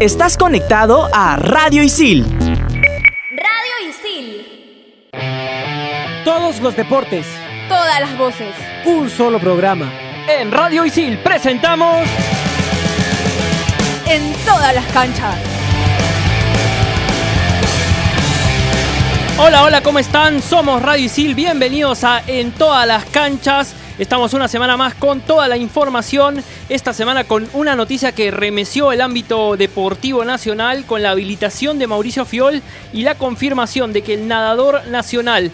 Estás conectado a Radio Isil. Radio Isil. Todos los deportes. Todas las voces. Un solo programa. En Radio Isil presentamos... En todas las canchas. Hola, hola, ¿cómo están? Somos Radio Isil, bienvenidos a En todas las canchas. Estamos una semana más con toda la información. Esta semana con una noticia que remeció el ámbito deportivo nacional con la habilitación de Mauricio Fiol y la confirmación de que el nadador nacional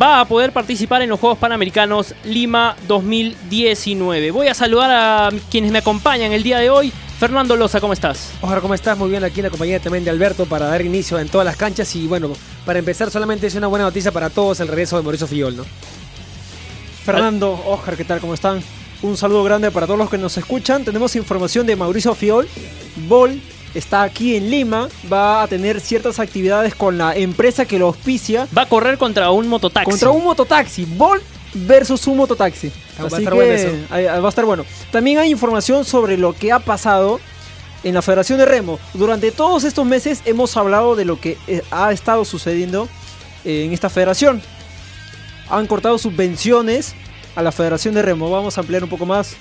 va a poder participar en los Juegos Panamericanos Lima 2019. Voy a saludar a quienes me acompañan el día de hoy. Fernando Loza, ¿cómo estás? Ojalá, ¿cómo estás? Muy bien aquí en la compañía también de Alberto para dar inicio en todas las canchas y bueno, para empezar solamente es una buena noticia para todos el regreso de Mauricio Fiol, ¿no? Fernando, Oscar, ¿qué tal? ¿Cómo están? Un saludo grande para todos los que nos escuchan. Tenemos información de Mauricio Fiol. Bol está aquí en Lima. Va a tener ciertas actividades con la empresa que lo auspicia. Va a correr contra un mototaxi. Contra un mototaxi. Bol versus un mototaxi. va a estar bueno eso. Va a estar bueno. También hay información sobre lo que ha pasado en la Federación de Remo. Durante todos estos meses hemos hablado de lo que eh, ha estado sucediendo eh, en esta federación han cortado subvenciones a la Federación de Remo. Vamos a ampliar un poco más.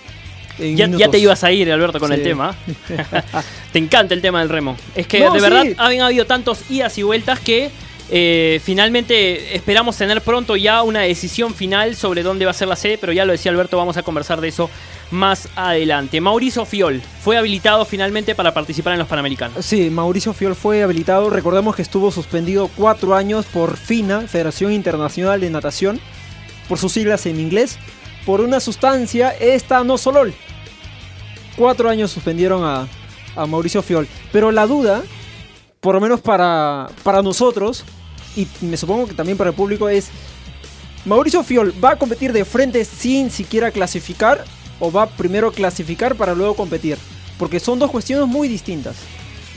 Ya, ya, te ibas a ir, Alberto, con el tema. te encanta el tema del remo. Es que de verdad han habido tantos idas y vueltas que eh, finalmente esperamos tener pronto ya una decisión final sobre dónde va a ser la sede, pero ya lo decía Alberto, vamos a conversar de eso más adelante. Mauricio Fiol fue habilitado finalmente para participar en los Panamericanos. Sí, Mauricio Fiol fue habilitado. Recordemos que estuvo suspendido cuatro años por FINA, Federación Internacional de Natación, por sus siglas en inglés, por una sustancia etanosolol. Cuatro años suspendieron a, a Mauricio Fiol. Pero la duda, por lo menos para, para nosotros, y me supongo que también para el público, es... Mauricio Fiol va a competir de frente sin siquiera clasificar o va primero a clasificar para luego competir. Porque son dos cuestiones muy distintas.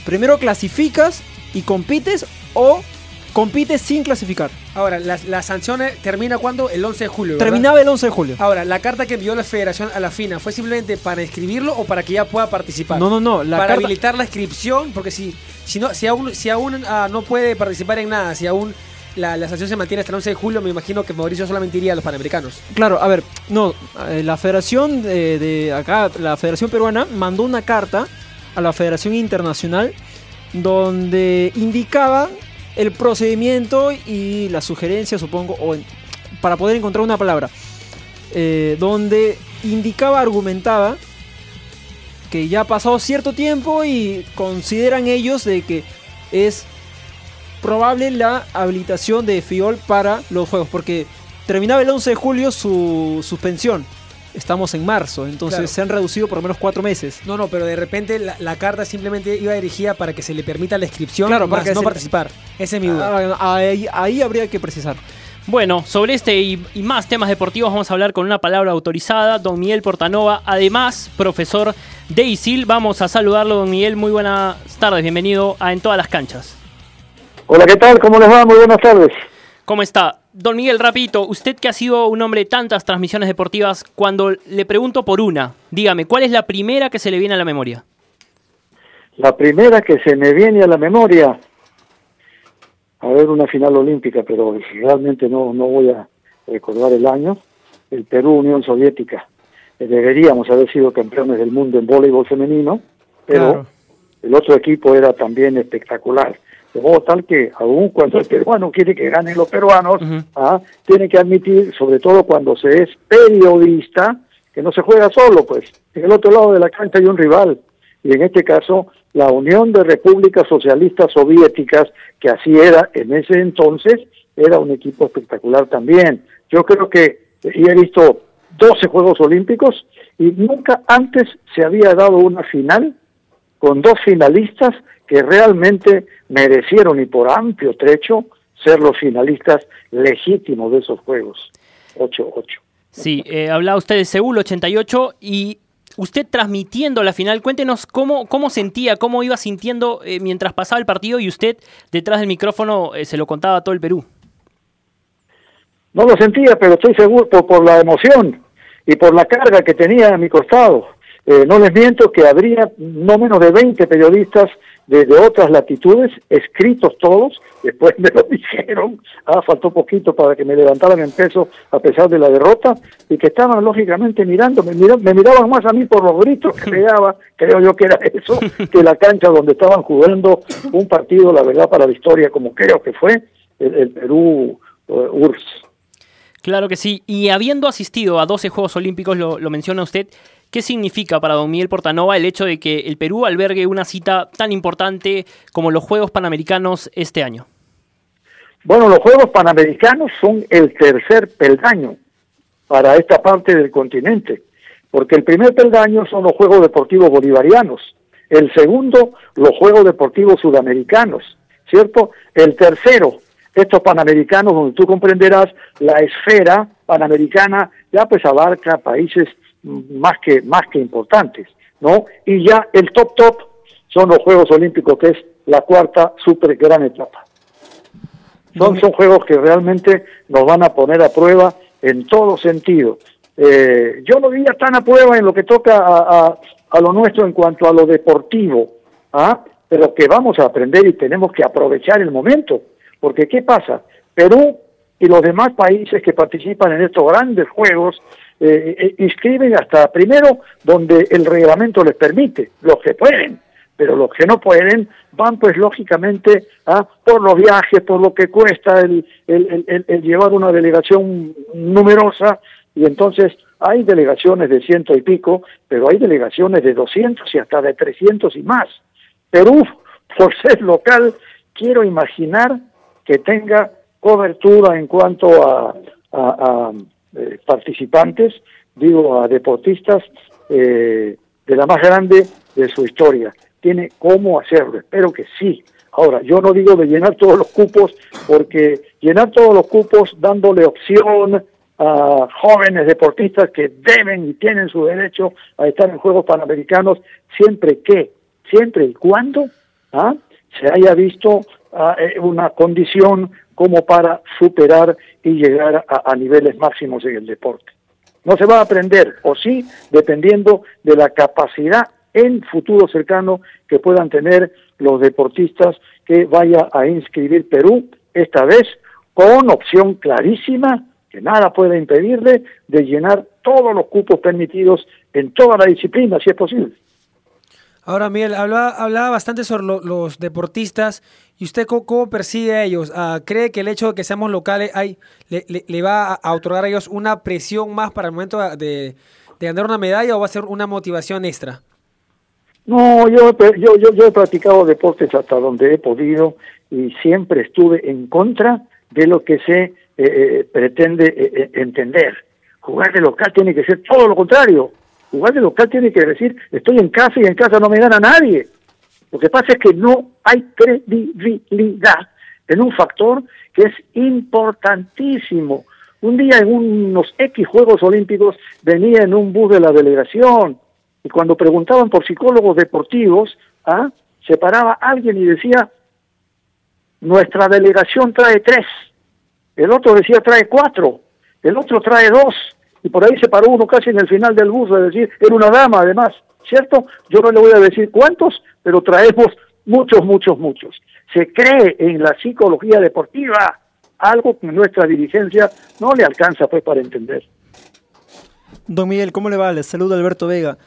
Primero clasificas y compites o compites sin clasificar. Ahora, la, sanción termina cuando? El 11 de julio. Terminaba el 11 de julio. Ahora, la carta que envió la federación a la FINA fue simplemente para inscribirlo o para que ya pueda participar. No, no, no. La para habilitar la inscripción, porque si, si, no, si aún, si aún ah, no puede participar en nada, si aún la, sanción se mantiene hasta el 11 de julio, me imagino que Mauricio solamente iría a los Panamericanos. Claro, a ver, no, eh, la federación de, acá, la federación peruana mandó una carta a la federación internacional donde indicaba el procedimiento y la sugerencia, supongo, o para poder encontrar una palabra, eh, donde indicaba, argumentaba que ya ha pasado cierto tiempo y consideran ellos de que es probable la habilitación de Fiol para los juegos, porque terminaba el 11 de julio su suspensión. Estamos en marzo, entonces se han reducido por lo menos cuatro meses. No, no, pero de repente la, carta simplemente iba dirigida para que se le permita la inscripción, claro, para no participar. Ese es mi duda. Ah, ahí, habría que precisar. Bueno, sobre este y, más temas deportivos vamos a hablar con una palabra autorizada, don Miguel Portanova, además profesor de ISIL. Vamos a saludarlo, don Miguel. Muy buenas tardes, bienvenido a En todas las canchas. Hola, ¿qué tal? ¿Cómo les va? Muy buenas tardes. ¿Cómo está? Don Miguel, rapidito, usted que ha sido un hombre de tantas transmisiones deportivas, cuando le pregunto por una, dígame, ¿cuál es la primera que se le viene a la memoria? La primera que se me viene a la memoria, a ver, una final olímpica, pero realmente no, no voy a recordar el año, el Perú-Unión Soviética. Deberíamos haber sido campeones del mundo en voleibol femenino, pero el otro equipo era también espectacular de modo tal que aun cuando el peruano quiere que ganen los peruanos, ¿ah? tiene que admitir, sobre todo cuando se es periodista, que no se juega solo, pues en el otro lado de la cancha hay un rival, y en este caso la Unión de Repúblicas Socialistas Soviéticas, que así era en ese entonces, era un equipo espectacular también. Yo creo que, y he visto 12 Juegos Olímpicos, y nunca antes se había dado una final con dos finalistas que realmente merecieron y por amplio trecho ser los finalistas legítimos de esos Juegos. 8-8. Sí, eh, hablaba usted de Seúl 88 y usted transmitiendo la final, cuéntenos cómo, cómo sentía, cómo iba sintiendo eh, mientras pasaba el partido y usted detrás del micrófono eh, se lo contaba a todo el Perú. No lo sentía, pero estoy seguro por, por la emoción y por la carga que tenía a mi costado Eh, no les miento que habría no menos de 20 periodistas de, de otras latitudes, escritos todos, después me lo dijeron, ah, faltó poquito para que me levantaran en peso a pesar de la derrota, y que estaban lógicamente mirando, me, mira- me miraban más a mí por los gritos que pegaba, creo yo que era eso, que la cancha donde estaban jugando un partido, la verdad, para la historia, como creo que fue el, el Perú eh, URSS. Claro que sí. Y habiendo asistido a 12 Juegos Olímpicos, lo, lo menciona usted, ¿qué significa para don Miguel Portanova el hecho de que el Perú albergue una cita tan importante como los Juegos Panamericanos este año? Bueno, los Juegos Panamericanos son el tercer peldaño para esta parte del continente, porque el primer peldaño son los Juegos Deportivos Bolivarianos, el segundo, los Juegos Deportivos Sudamericanos, ¿cierto? El tercero, estos Panamericanos, donde tú comprenderás, la esfera panamericana ya pues abarca países más que, más que importantes, ¿no? Y ya el top top son los Juegos Olímpicos, que es la cuarta super gran etapa. Son, son juegos que realmente nos van a poner a prueba en todo sentido. Eh, yo no diría tan a prueba en lo que toca a, a- a lo nuestro en cuanto a lo deportivo, ¿ah? pero que vamos a aprender y tenemos que aprovechar el momento. Porque ¿qué pasa? Perú y los demás países que participan en estos grandes juegos eh, eh, inscriben hasta primero donde el reglamento les permite, los que pueden, pero los que no pueden van pues lógicamente ¿ah? por los viajes, por lo que cuesta el, el- el- llevar una delegación numerosa y entonces hay delegaciones de ciento y pico, pero hay delegaciones de 200 y hasta de 300 y más. Perú, por ser local, quiero imaginar que tenga cobertura en cuanto a- a, eh, participantes, digo a deportistas, eh, de la más grande de su historia. Tiene cómo hacerlo, espero que sí. Ahora, yo no digo de llenar todos los cupos, porque llenar todos los cupos dándole opción a jóvenes deportistas que deben y tienen su derecho a estar en Juegos Panamericanos, siempre que, siempre y cuando ¿ah? se haya visto ah, eh, una condición como para superar y llegar a, niveles máximos en el deporte. No se va a aprender, o sí, dependiendo de la capacidad en futuro cercano que puedan tener los deportistas que vaya a inscribir Perú, esta vez con opción clarísima, que nada puede impedirle, de llenar todos los cupos permitidos en toda la disciplina, si es posible. Ahora, Miguel, hablaba, hablaba bastante sobre lo- los deportistas y usted cómo, cómo percibe a ellos. Ah, ¿Cree que el hecho de que seamos locales hay, le, va a, otorgar a ellos una presión más para el momento de, de ganar una medalla o va a ser una motivación extra? No, yo, yo, yo he practicado deportes hasta donde he podido y siempre estuve en contra de lo que se eh, eh, pretende eh, eh, entender. Jugar de local tiene que ser todo lo contrario. Jugar de local tiene que decir, estoy en casa y en casa no me gana nadie. Lo que pasa es que no hay credibilidad en un factor que es importantísimo. Un día en unos X Juegos Olímpicos venía en un bus de la delegación y cuando preguntaban por psicólogos deportivos, ¿ah? se paraba alguien y decía, nuestra delegación trae tres, el otro decía trae cuatro, el otro trae dos, y por ahí se paró uno casi en el final del bus a decir, era una dama además, ¿cierto? Yo no le voy a decir cuántos, pero traemos muchos, muchos, muchos. Se cree en la psicología deportiva, algo que nuestra dirigencia no le alcanza pues para entender. Don Miguel, ¿cómo le va? Les saluda Alberto Vega.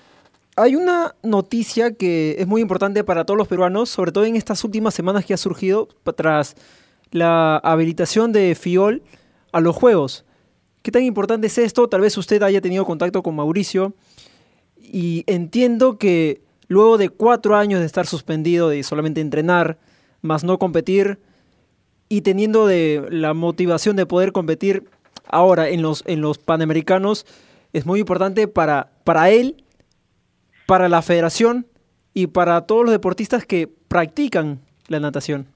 Hay una noticia que es muy importante para todos los peruanos, sobre todo en estas últimas semanas que ha surgido tras la habilitación de FIOL a los Juegos. ¿Qué tan importante es esto? Tal vez usted haya tenido contacto con Mauricio y entiendo que luego de cuatro años de estar suspendido, de solamente entrenar, más no competir, y teniendo de la motivación de poder competir ahora en los, en los Panamericanos, es muy importante para, para él, para la federación y para todos los deportistas que practican la natación.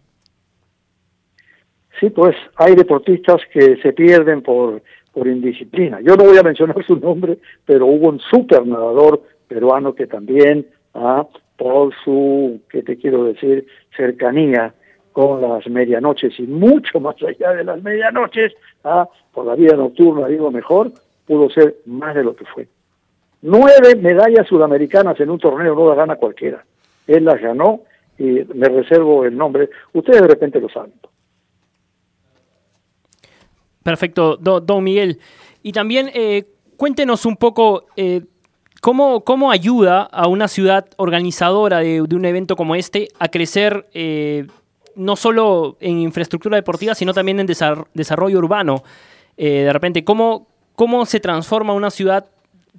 Sí, pues hay deportistas que se pierden por, por indisciplina. Yo no voy a mencionar su nombre, pero hubo un super nadador peruano que también, ah, por su, ¿qué te quiero decir?, cercanía con las medianoches y mucho más allá de las medianoches, ah, por la vida nocturna, digo mejor, pudo ser más de lo que fue. nueve medallas sudamericanas en un torneo no las gana cualquiera. Él las ganó y me reservo el nombre. Ustedes de repente lo saben. Perfecto, don Miguel. Y también eh, cuéntenos un poco eh, cómo, cómo ayuda a una ciudad organizadora de, un evento como este a crecer eh, no solo en infraestructura deportiva, sino también en desarrollo urbano. de repente, ¿cómo, ¿cómo se transforma una ciudad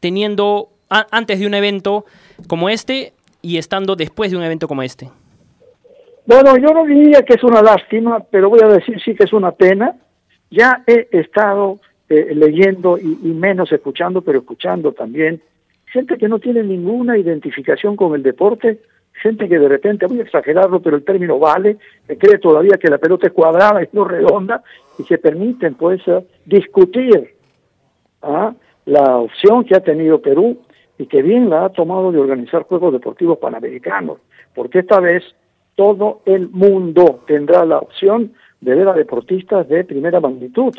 teniendo antes de un evento como este y estando después de un evento como este? Bueno, yo no diría que es una lástima, pero voy a decir sí que es una pena. Ya he estado eh, leyendo y, menos escuchando, pero escuchando también, gente que no tiene ninguna identificación con el deporte, gente que de repente, voy a exagerarlo, pero el término vale, que cree todavía que la pelota es cuadrada y no redonda, y se permiten pues eh, discutir ¿ah? la opción que ha tenido Perú y que bien la ha tomado de organizar Juegos Deportivos Panamericanos, porque esta vez todo el mundo tendrá la opción de ver a deportistas de primera magnitud.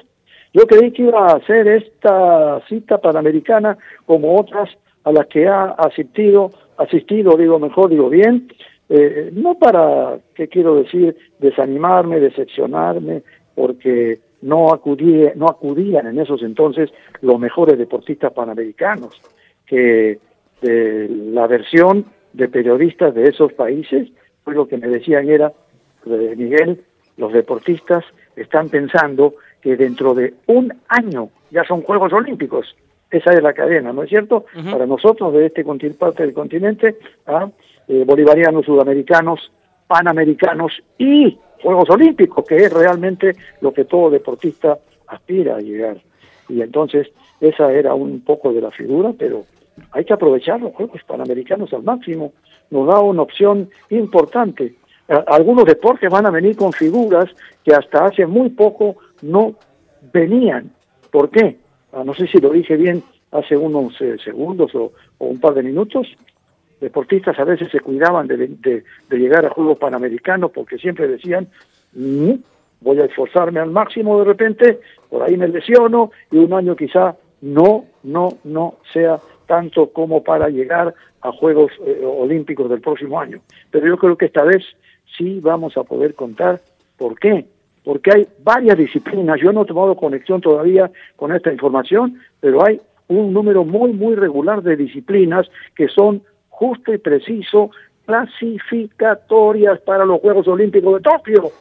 Yo creí que iba a hacer esta cita panamericana como otras a las que ha asistido, asistido, digo mejor, digo bien, eh, no para, ¿qué quiero decir?, desanimarme, decepcionarme, porque no, acudí, no acudían en esos entonces los mejores deportistas panamericanos, que la versión de periodistas de esos países, pues lo que me decían era, eh, Miguel, los deportistas están pensando que dentro de un año ya son Juegos Olímpicos. Esa es la cadena, ¿no es cierto? Para nosotros de este parte del continente, ¿ah? eh, bolivarianos, sudamericanos, panamericanos y Juegos Olímpicos, que es realmente lo que todo deportista aspira a llegar. Y entonces esa era un poco de la figura, pero hay que aprovechar los Juegos Panamericanos al máximo. Nos da una opción importante. Algunos deportes van a venir con figuras que hasta hace muy poco no venían. ¿Por qué? Ah, no sé si lo dije bien hace unos eh, segundos o, un par de minutos. Deportistas a veces se cuidaban de, llegar a Juegos Panamericanos porque siempre decían, mm, voy a esforzarme al máximo de repente, por ahí me lesiono y un año quizá no, no, no sea tanto como para llegar a Juegos eh, Olímpicos del próximo año. Pero yo creo que esta vez sí vamos a poder contar por qué porque hay varias disciplinas. Yo no he tomado conexión todavía con esta información, pero hay un número muy, muy regular de disciplinas que son justo y preciso clasificatorias para los Juegos Olímpicos de Tokio.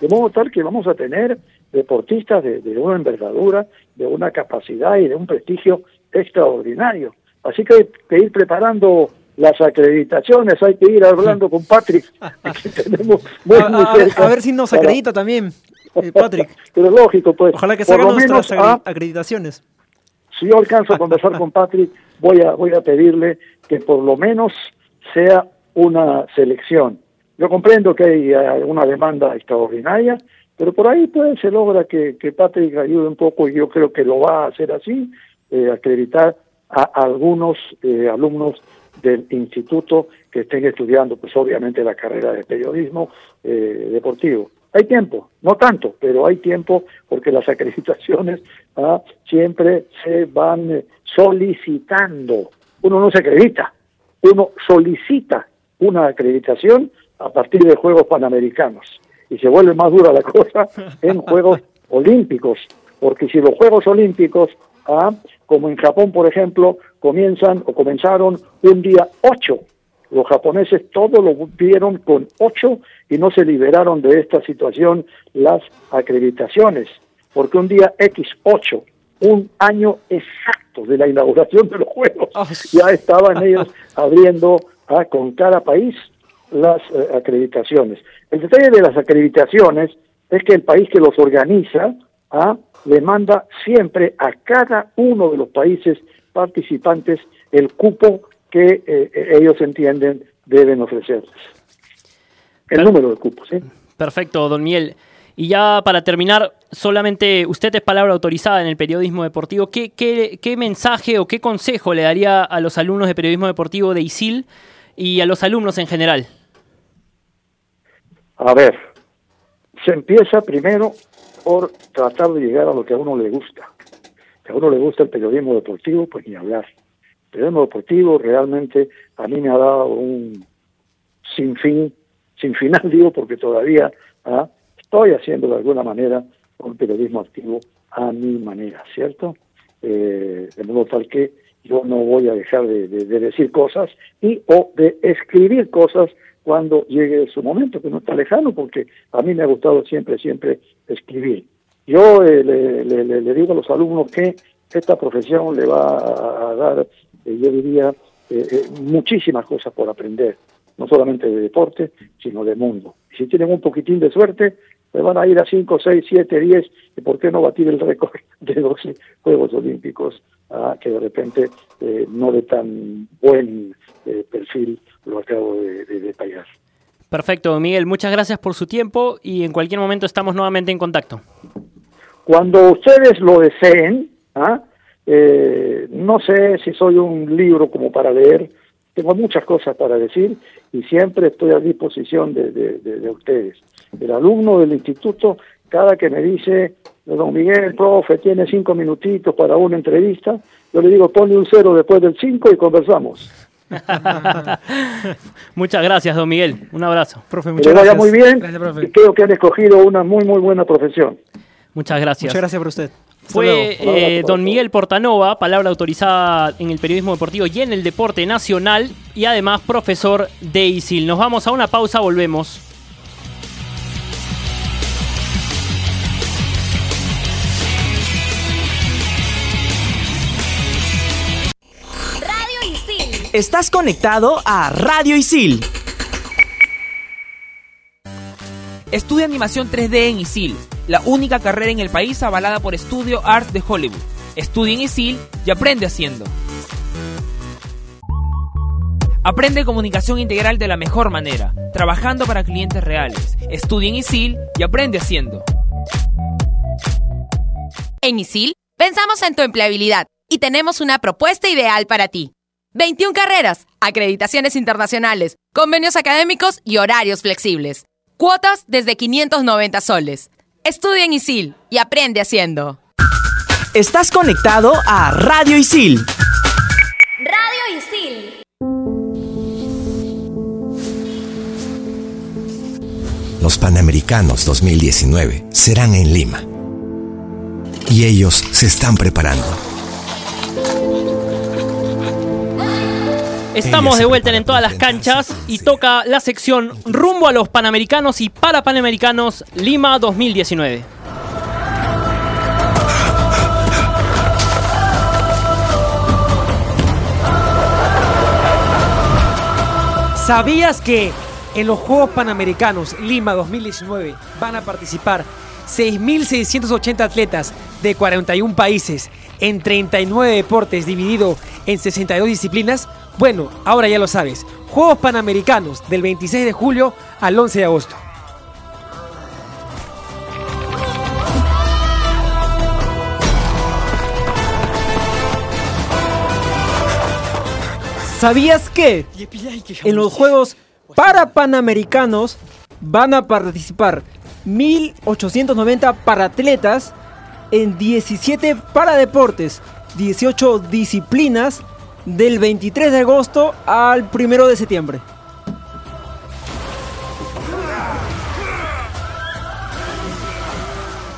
De modo tal que vamos a tener deportistas de, una envergadura, de una capacidad y de un prestigio extraordinario. Así que hay que ir preparando las acreditaciones, hay que ir hablando con Patrick, tenemos a, ver si nos acredita también, eh, Patrick. Pero lógico, pues. Ojalá que salgan nuestras acreditaciones. Si yo alcanzo a conversar con Patrick, voy a, voy a pedirle que por lo menos sea una selección. Yo comprendo que hay eh, una demanda extraordinaria, pero por ahí pues se logra que, que Patrick ayude un poco y yo creo que lo va a hacer así, eh, acreditar a algunos alumnos del instituto que estén estudiando, pues obviamente la carrera de periodismo eh, deportivo. Hay tiempo, no tanto, pero hay tiempo porque las acreditaciones ¿ah? siempre se van eh, solicitando. Uno no se acredita, uno solicita una acreditación a partir de Juegos Panamericanos y se vuelve más dura la cosa en Juegos Olímpicos, porque si los Juegos Olímpicos, ¿ah? Como en Japón, por ejemplo, comienzan o comenzaron un día 8. Los japoneses todo lo vieron con 8 y no se liberaron de esta situación las acreditaciones, porque un día X8, un año exacto de la inauguración de los Juegos, ah, ya estaban ellos abriendo ah, con cada país las eh, acreditaciones. El detalle de las acreditaciones es que el país que los organiza ah, le manda siempre a cada uno de los países participantes el cupo que eh, ellos entienden deben ofrecerles. El número de cupos. ¿sí? Perfecto, don Miel. Y ya para terminar, solamente usted es palabra autorizada en el periodismo deportivo. ¿Qué, qué, qué mensaje o qué consejo le daría a los alumnos de periodismo deportivo de ISIL y a los alumnos en general? A ver, se empieza primero tratar de llegar a lo que a uno le gusta a uno le gusta el periodismo deportivo, pues ni hablar. periodismo deportivo realmente a mí me ha dado un sin fin, sin final digo, porque todavía ¿ah? estoy haciendo de alguna manera un periodismo activo a mi manera, ¿cierto? Eh, de modo tal que yo no voy a dejar de, de, decir cosas y o de escribir cosas cuando llegue su momento, que no está lejano, porque a mí me ha gustado siempre, siempre escribir. Yo eh, le, digo a los alumnos que esta profesión le va a dar, eh, yo diría, eh, muchísimas cosas por aprender, no solamente de deporte, sino de mundo. Si tienen un poquitín de suerte, le van a ir a 5, 6, 7, 10, y por qué no batir el récord de 12 Juegos Olímpicos, ah, que de repente no de tan buen perfil lo acabo de, de detallar. Perfecto, Miguel, muchas gracias por su tiempo y en cualquier momento estamos nuevamente en contacto. Cuando ustedes lo deseen, ¿ah? eh, no sé si soy un libro como para leer, tengo muchas cosas para decir y siempre estoy a disposición de, de, ustedes. El alumno del instituto, cada que me dice, don Miguel, profe, tiene cinco minutitos para una entrevista, yo le digo, ponle un cero después del cinco y conversamos. muchas gracias, don Miguel. Un abrazo. Profe, muchas que vaya muy bien y creo que han escogido una muy, muy buena profesión. Muchas gracias. Muchas gracias por usted. Fue eh, don Miguel Portanova, palabra autorizada en el periodismo deportivo y en el deporte nacional, y además profesor de ISIL. Nos vamos a una pausa, volvemos. Radio Isil. Estás conectado a Radio Isil. Estudia animación 3D en ISIL la única carrera en el país avalada por Studio Art de Hollywood. Estudia en ISIL y aprende haciendo. Aprende comunicación integral de la mejor manera, trabajando para clientes reales. Estudia en ISIL y aprende haciendo. En ISIL pensamos en tu empleabilidad y tenemos una propuesta ideal para ti. 21 carreras, acreditaciones internacionales, convenios académicos y horarios flexibles. Cuotas desde 590 soles. Estudia en ISIL y aprende haciendo. Estás conectado a Radio Isil. Radio Isil. Los Panamericanos 2019 serán en Lima. Y ellos se están preparando. Estamos de vuelta en todas las canchas y toca la sección rumbo a los Panamericanos y para Panamericanos Lima 2019. ¿Sabías que en los Juegos Panamericanos Lima 2019 van a participar 6.680 atletas de 41 países en 39 deportes dividido en 62 disciplinas? Bueno, ahora ya lo sabes. Juegos Panamericanos del 26 de julio al 11 de agosto. ¿Sabías que en los Juegos para Panamericanos van a participar 1890 paratletas en 17 paradeportes, 18 disciplinas del 23 de agosto al 1 de septiembre.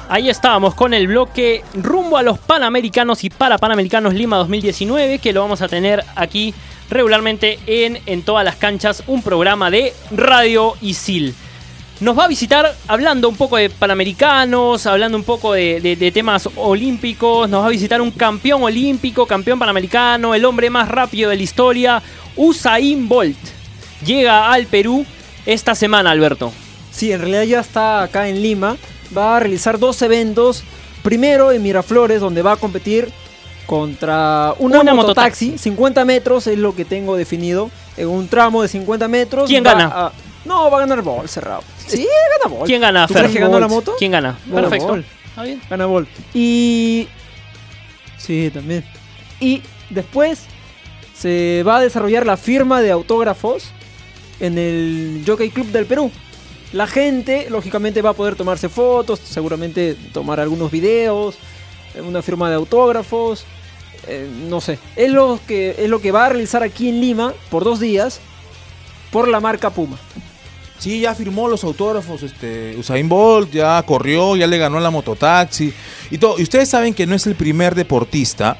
Ahí estábamos con el bloque rumbo a los Panamericanos y para Panamericanos Lima 2019, que lo vamos a tener aquí regularmente en, en todas las canchas, un programa de Radio Isil nos va a visitar hablando un poco de panamericanos, hablando un poco de, temas olímpicos. Nos va a visitar un campeón olímpico, campeón panamericano, el hombre más rápido de la historia, Usain Bolt. Llega al Perú esta semana, Alberto. Sí, en realidad ya está acá en Lima. Va a realizar dos eventos. Primero en Miraflores, donde va a competir contra una, mototaxi. 50 metros es lo que tengo definido. En un tramo de 50 metros. ¿Quién gana? no, va a ganar Bolt, cerrado. Sí, gana Bolt. ¿Quién gana, ¿Tú crees que la moto? ¿Quién gana? Perfecto. Está bien. Gana Bolt. Y. Sí, también. Y después se va a desarrollar la firma de autógrafos en el Jockey Club del Perú. La gente, lógicamente, va a poder tomarse fotos, seguramente tomar algunos videos, una firma de autógrafos. eh, no sé, es lo, que, es lo que va a realizar aquí en Lima por dos días por la marca Puma. Sí, ya firmó los autógrafos, este, Usain Bolt ya corrió, ya le ganó la mototaxi y todo. Y ustedes saben que no es el primer deportista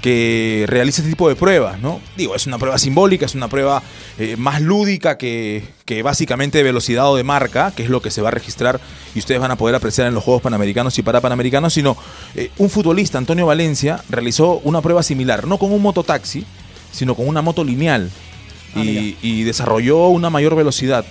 que realiza este tipo de pruebas, ¿no? Digo, es una prueba simbólica, es una prueba eh, más lúdica que, que básicamente de velocidad o de marca, que es lo que se va a registrar y ustedes van a poder apreciar en los Juegos Panamericanos y para Panamericanos, sino eh, un futbolista, Antonio Valencia, realizó una prueba similar, no con un mototaxi, sino con una moto lineal Ah, y, y desarrolló una mayor velocidad.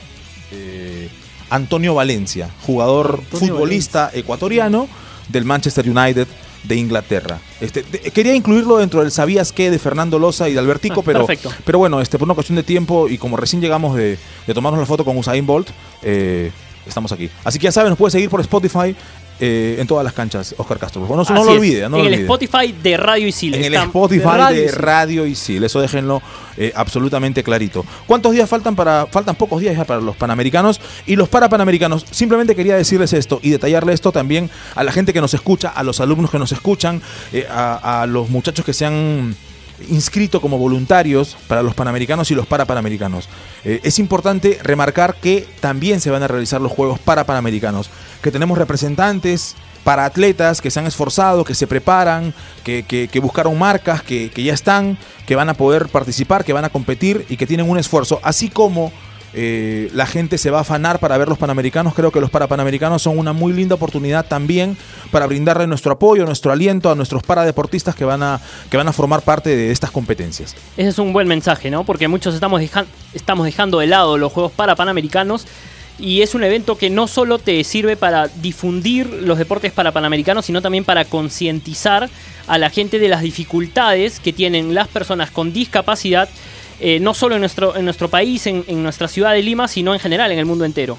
Eh, Antonio Valencia, jugador Antonio futbolista ecuatoriano del Manchester United de Inglaterra. Este, de- quería incluirlo dentro del sabías qué de Fernando Loza y de Albertico, Ah, pero, perfecto. pero bueno, este, por una cuestión de tiempo y como recién llegamos de, de tomarnos la foto con Usain Bolt, eh, estamos aquí. Así que ya saben, nos puede seguir por Spotify eh, en todas las canchas, Oscar Castro. No, no lo olvide. No en lo el olvide. Spotify de Radio Isil. En el Spotify de Radio de. Radio Isil, eso déjenlo eh, absolutamente clarito. ¿Cuántos días faltan para faltan pocos días ya para los panamericanos y los para panamericanos? Simplemente quería decirles esto y detallarle esto también a la gente que nos escucha, a los alumnos que nos escuchan, eh, a, a los muchachos que se han inscrito como voluntarios para los panamericanos y los para panamericanos. Eh, es importante remarcar que también se van a realizar los Juegos para panamericanos, que tenemos representantes para atletas que se han esforzado, que se preparan, que, buscaron marcas, que ya están, que van a poder participar, que van a competir y que tienen un esfuerzo, así como eh, la gente se va a afanar para ver los Panamericanos. Creo que los Parapanamericanos son una muy linda oportunidad también para brindarle nuestro apoyo, nuestro aliento a nuestros paradeportistas que van a, que van a formar parte de estas competencias. Ese es un buen mensaje, ¿no? Porque muchos estamos, estamos dejando de lado los Juegos para Panamericanos y es un evento que no solo te sirve para difundir los deportes para Panamericanos, sino también para concientizar a la gente de las dificultades que tienen las personas con discapacidad, eh, no solo en nuestro, en nuestro país, en, en nuestra ciudad de Lima, sino en general en el mundo entero.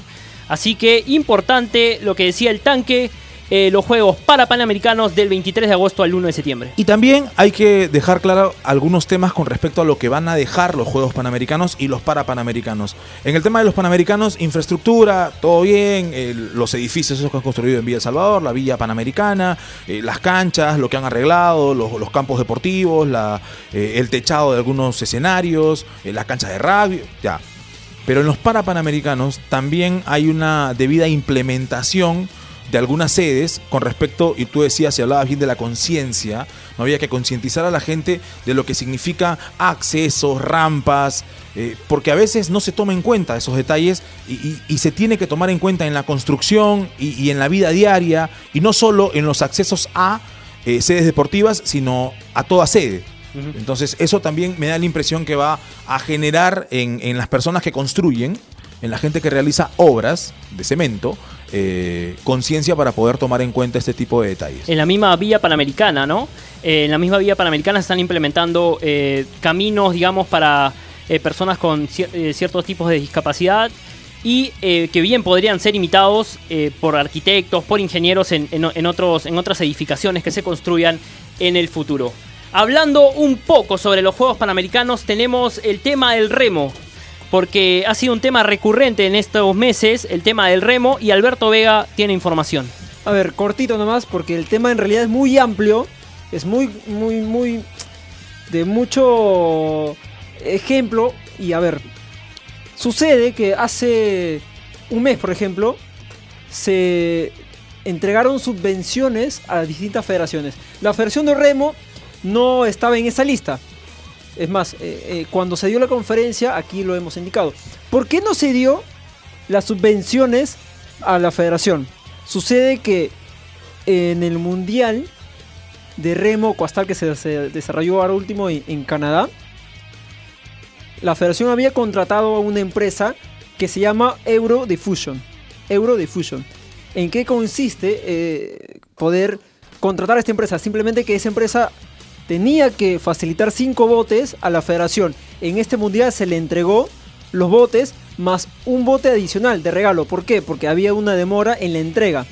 Así que importante lo que decía el tanque, eh, los Juegos para Panamericanos del 23 de agosto al 1 de septiembre. Y también hay que dejar claro algunos temas con respecto a lo que van a dejar los Juegos Panamericanos y los Parapanamericanos. En el tema de los Panamericanos, infraestructura, todo bien, el- los edificios esos que han construido en Villa El Salvador, la Villa Panamericana, eh, las canchas, lo que han arreglado, los, campos deportivos, la, eh, el techado de algunos escenarios, eh, las canchas de radio, ya. Pero en los Parapanamericanos también hay una debida implementación de algunas sedes con respecto, y tú decías y hablabas bien de la conciencia, no había que concientizar a la gente de lo que significa accesos, rampas, eh, porque a veces no se toma en cuenta esos detalles y, y- y se tiene que tomar en cuenta en la construcción y, y en la vida diaria, y no solo en los accesos a eh, sedes deportivas, sino a toda sede. Entonces eso también me da la impresión que va a generar en, en las personas que construyen, en la gente que realiza obras de cemento, eh, conciencia para poder tomar en cuenta este tipo de detalles. En la misma vía panamericana, ¿no? Eh, en la misma vía panamericana se están implementando eh, caminos, digamos, para personas con cier- ciertos tipos de discapacidad y que bien podrían ser imitados por arquitectos, por ingenieros en, en- en otros, en otras edificaciones que se construyan en el futuro. Hablando un poco sobre los Juegos Panamericanos, tenemos el tema del remo, porque ha sido un tema recurrente en estos meses, el tema del remo, y Alberto Vega tiene información. A ver, cortito nomás, porque el tema en realidad es muy amplio, es muy, muy, muy de mucho ejemplo. Y a ver, sucede que hace un mes, por ejemplo, se entregaron subvenciones a distintas federaciones. La Federación de Remo no estaba en esa lista. Es más, eh, eh, cuando se dio la conferencia, aquí lo hemos indicado. ¿Por qué no se dio las subvenciones a la federación? Sucede que en el Mundial de Remo Coastal que se, desarrolló ahora último en, Canadá, la federación había contratado a una empresa que se llama. Euro Diffusion. ¿En qué consiste eh, poder contratar a esta empresa? Simplemente que esa empresa tenía que facilitar cinco botes a la federación. En este mundial se le entregó los botes más un bote adicional de regalo. ¿Por qué? Porque había una demora en la entrega.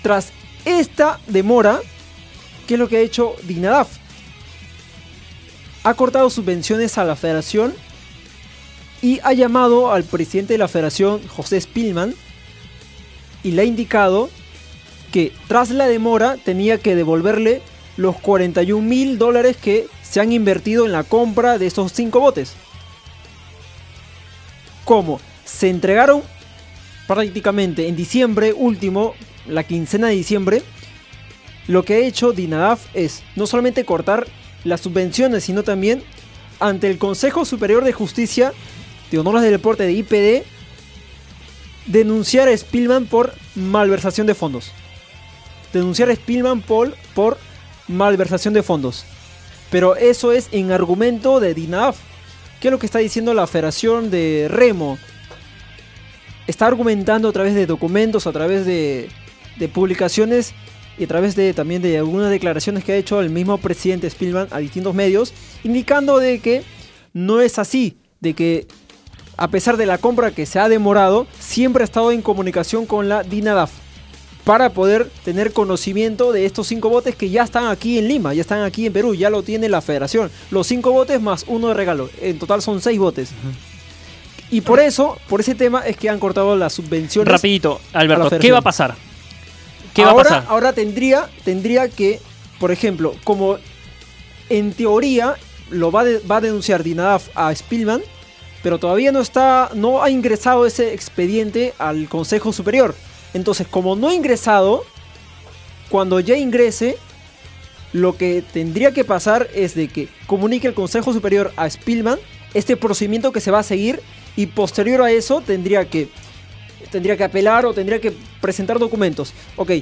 Tras esta demora, ¿qué es lo que ha hecho Dinadaf? Ha cortado subvenciones a la federación y ha llamado al presidente de la federación, José Spillman, y le ha indicado que tras la demora tenía que devolverle los 41 mil dólares que se han invertido en la compra de estos cinco botes. ¿Cómo? Se entregaron prácticamente en diciembre último, la quincena de diciembre, lo que ha hecho Dinadaf es no solamente cortar las subvenciones, sino también ante el Consejo Superior de Justicia de Honores del Deporte de IPD, denunciar a Spielman por malversación de fondos. Denunciar a Spielman por, por malversación de fondos. Pero eso es en argumento de DINAF. ¿Qué es lo que está diciendo la Federación de Remo? Está argumentando a través de documentos, a través de, publicaciones y a través de también de algunas declaraciones que ha hecho el mismo presidente Spielman a distintos medios, indicando de que no es así, de que a pesar de la compra que se ha demorado, siempre ha estado en comunicación con la DINADAF para poder tener conocimiento de estos cinco botes que ya están aquí en Lima, ya están aquí en Perú, ya lo tiene la federación. Los cinco botes más uno de regalo, en total son seis botes. Y por eso, por ese tema, es que han cortado las subvenciones. Rapidito, a Alberto, ¿qué va a pasar? ¿Qué va a ahora, pasar? Ahora tendría, tendría que, por ejemplo, como en teoría lo va, de- va a denunciar Dinadaf a Spielman, pero todavía no está, no ha ingresado ese expediente al Consejo Superior. Entonces, como no ha ingresado, cuando ya ingrese, lo que tendría que pasar es de que comunique el Consejo Superior a Spielman este procedimiento que se va a seguir y posterior a eso tendría que tendría que apelar o tendría que presentar documentos. Ok,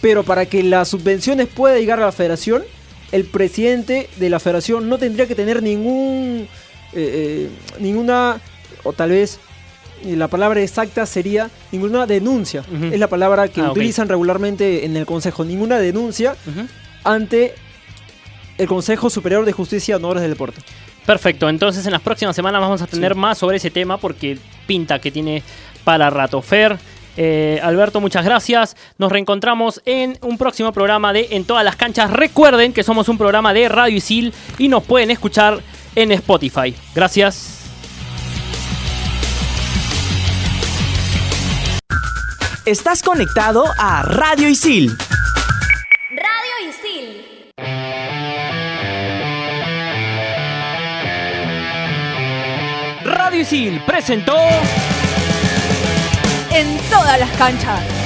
pero para que las subvenciones puedan llegar a la federación, el presidente de la federación no tendría que tener ningún, eh, eh, ninguna, o tal vez la palabra exacta sería ninguna denuncia. Es la palabra que Ah, utilizan regularmente en el Consejo. Ninguna denuncia ante el Consejo Superior de Justicia Honores del Deporte. Perfecto, entonces en las próximas semanas vamos a tener más sobre ese tema porque pinta que tiene para rato. Fer, eh, Alberto, muchas gracias. Nos reencontramos en un próximo programa de En todas las canchas. Recuerden que somos un programa de Radio Isil y nos pueden escuchar en Spotify. Gracias. Estás conectado a Radio Isil. Radio Isil. Radio Isil presentó En todas las canchas.